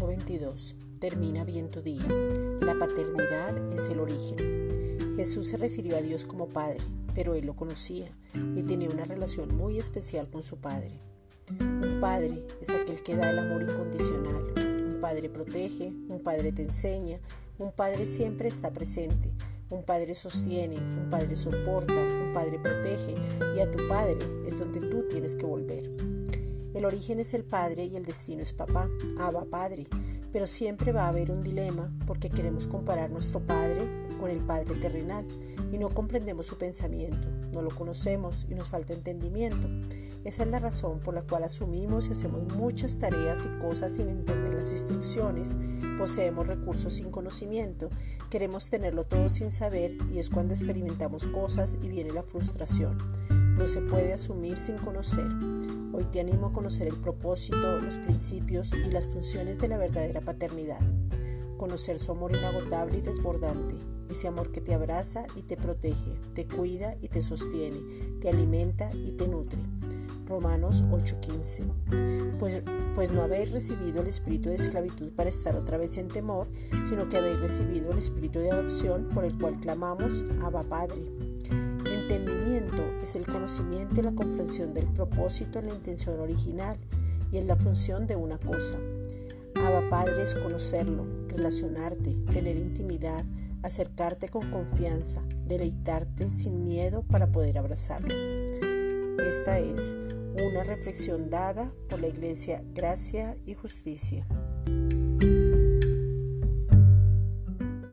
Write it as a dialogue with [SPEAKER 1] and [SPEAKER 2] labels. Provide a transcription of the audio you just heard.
[SPEAKER 1] Dios. Termina bien tu día. La paternidad es el origen. Jesús se refirió a Dios como Padre, pero él lo conocía y tenía una relación muy especial con su Padre. Un Padre es aquel que da el amor incondicional. Un Padre protege, un Padre te enseña, un Padre siempre está presente, un Padre sostiene, un Padre soporta, un Padre protege y a tu Padre es donde tú tienes que volver. El origen es el Padre y el destino es papá, Abba Padre pero siempre va a haber un dilema porque queremos comparar nuestro Padre con el Padre terrenal y no comprendemos su pensamiento, no lo conocemos y nos falta entendimiento. Esa es la razón por la cual asumimos y hacemos muchas tareas y cosas sin entender las instrucciones, poseemos recursos sin conocimiento, queremos tenerlo todo sin saber y es cuando experimentamos cosas y viene la frustración. No se puede asumir sin conocer. Hoy te animo a conocer el propósito, los principios y las funciones de la verdadera paternidad. Conocer su amor inagotable y desbordante, ese amor que te abraza y te protege, te cuida y te sostiene, te alimenta y te nutre. Romanos 8:15. Pues, pues no habéis recibido el espíritu de esclavitud para estar otra vez en temor, sino que habéis recibido el espíritu de adopción por el cual clamamos, Abba Padre el conocimiento y la comprensión del propósito en la intención original y en la función de una cosa. Abba Padre es conocerlo, relacionarte, tener intimidad, acercarte con confianza, deleitarte sin miedo para poder abrazarlo. Esta es una reflexión dada por la Iglesia Gracia y Justicia.